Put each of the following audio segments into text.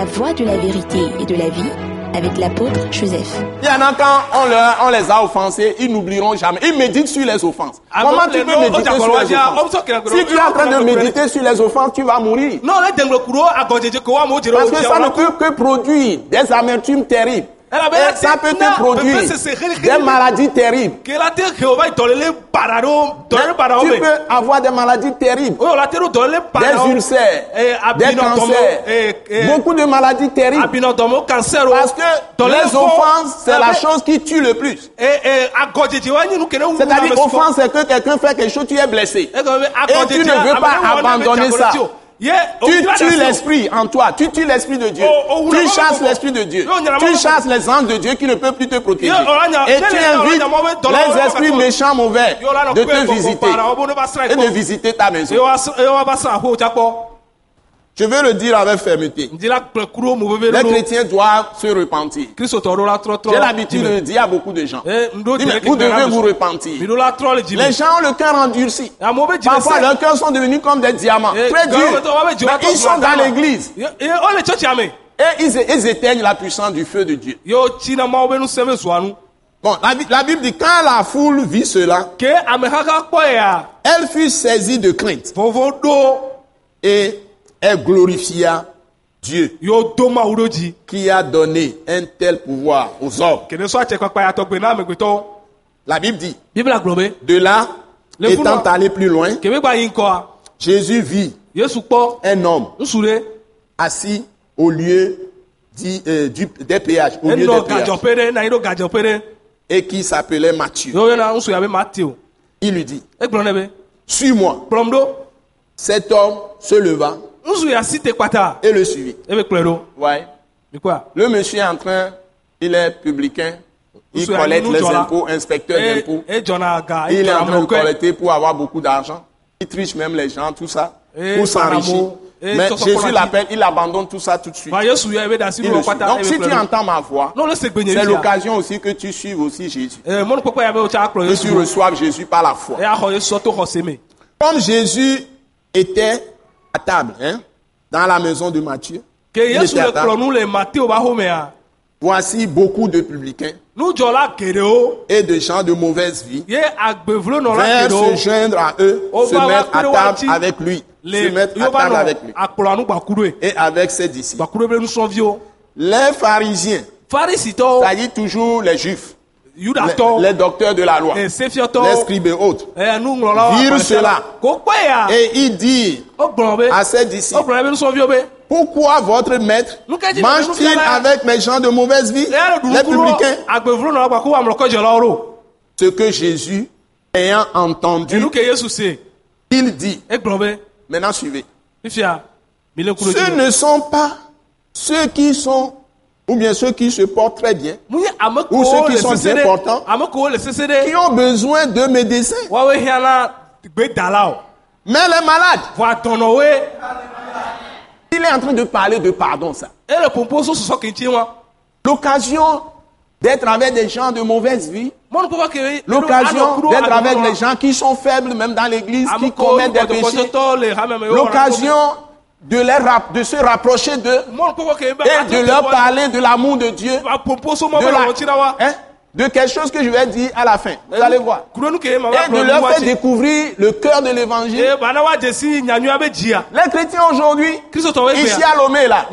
La voie de la vérité et de la vie avec l'apôtre Joseph. Il y en a quand on, leur- on les a offensés, ils n'oublieront jamais. Ils méditent sur les offenses. Ah, Comment tu peux méditer sur les offenses? Si tu es en train de méditer sur les offenses, tu vas mourir. Parce que ça ne peut que produire des amertumes terribles. Et ça peut te produire des maladies terribles. Tu peux avoir des maladies terribles. o la te ɖo dɔlele bara Des ulcères, des cancers, beaucoup de maladies terribles. abinɔdɔmɔ cancer o Parce que les offenses, c'est la chose qui tue le plus. C'est-à-dire, offense, c'est que quelqu'un fait quelque chose, tu es blessé. Et tu ne veux pas abandonner ça. Tu tues l'esprit en toi, tu tues l'esprit de Dieu. Oh, oh, Tu chasses l'esprit de Dieu. Tu chasses les anges de Dieu qui ne peuvent plus te protéger. Et tu invites les esprits méchants mauvais de te visiter et de visiter ta maison. Je veux le dire avec fermeté. Les chrétiens doivent se repentir. J'ai l'habitude de le dire à beaucoup de gens. Eh, Dis, mais ke Vous devez vous repentir. Les gens ont le cœur endurci. Parfois, leurs cœurs sont devenus comme des diamants. Eh, Très durs. Mais ils sont dans l'église. Me Et ils, ils éteignent la puissance du feu de Dieu. Bon, la, la Bible dit, quand la foule vit cela, elle fut saisie de crainte ɖo et elle glorifia Dieu qui a donné un tel pouvoir aux hommes? La Bible dit, de là, Le étant allé plus loin, Jésus vit. Un homme assis au lieu du, euh, du- des péages, au lieu des péages, et qui s'appelait Matthieu. Il lui dit, suis-moi. Cet homme se leva et le Ouais. mikɔa Le monsieur est en train, il est publicain, il collecte les impôts, inspecteur d'impôts. Il est en train de collecter pour avoir beaucoup d'argent. Il triche même les gens, tout ça, pour s'enrichir. Mais Jésus l'appelle, il abandonne tout ça tout de suite. Il Donc si tu entends ma voix, c'est l'occasion aussi que tu suives aussi Jésus. akplɔ Que tu reçoives Jésus par la foi. Comme Jésus était à table, hein, dans la maison de Matthieu, il était à table. voici beaucoup de publicains et de gens de mauvaise vie vinrent se joindre à eux, se mettre à table le avec lui, se mettre à table avec lui. Et avec ses disciples. Les pharisiens, farisitɔwo c'est-à-dire toujours les juifs, les, docteurs de la loi, les scribes et autres, Virent cela. et ils disent wogblɔ be à ses disciples, pourquoi votre maître mange-t-il avec les gens de mauvaise vie, les publicains Ce que Jésus, ayant entendu, il dit, maintenant suivez, ce ne sont pas ceux qui sont, ou bien ceux qui se portent très bien, Ou ceux qui sont bien portants. qui ont besoin de médecins, mais les malades. Il est en train de parler de pardon, ça. L'occasion d'être avec des gens de mauvaise vie, l'occasion d'être avec des gens qui sont faibles, même dans l'église, qui commettent des péchés, l'occasion de, les rap- de se rapprocher d'eux et de leur parler de l'amour de Dieu, de, la- hein, de quelque chose que je vais dire à la fin. Vous allez voir. Et de leur faire découvrir le cœur de l'évangile. dzia Les chrétiens aujourd'hui, ici egbea à Lomé, là,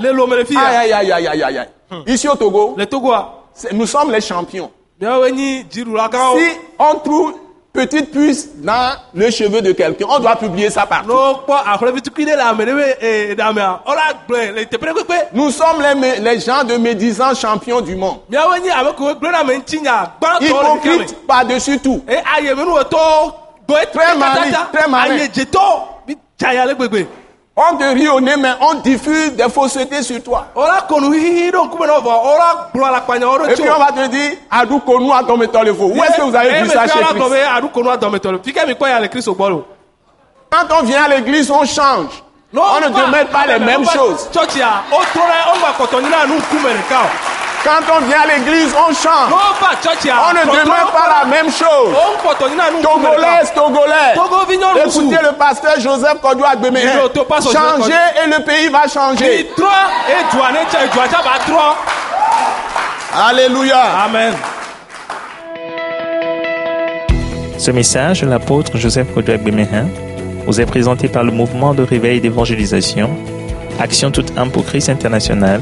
aïe, aïe, aïe, aïe, aïe, aïe. Ici au Togo, nous sommes les champions. Si on trouve petite puce dans le cheveu de quelqu'un, on doit publier ça partout. kpekpe Nous sommes les, les gens de médisants champions du monde. Hypocrites par-dessus tout. e gbɔe Très malin, très malin. On te rit au nez, mais on diffuse des faussetés sur toi. Et puis on va te dire, Adoukonou a tombé dans le faux. Où est-ce que vous avez vu ça chez Christ? Quand on vient à l'église, on change. On ne te met pas les mêmes choses. Quand on vient à l'église, on chante. On ne demeure pas la même chose. Togolais, Togolais. Écoutez le pasteur Joseph Topas au Changez et le pays va changer. Alléluia. amen. Ce message de l'apôtre Joseph Kodouak Bemehin vous est présenté par le mouvement de réveil d'évangélisation, Action toute âme pour Christ international,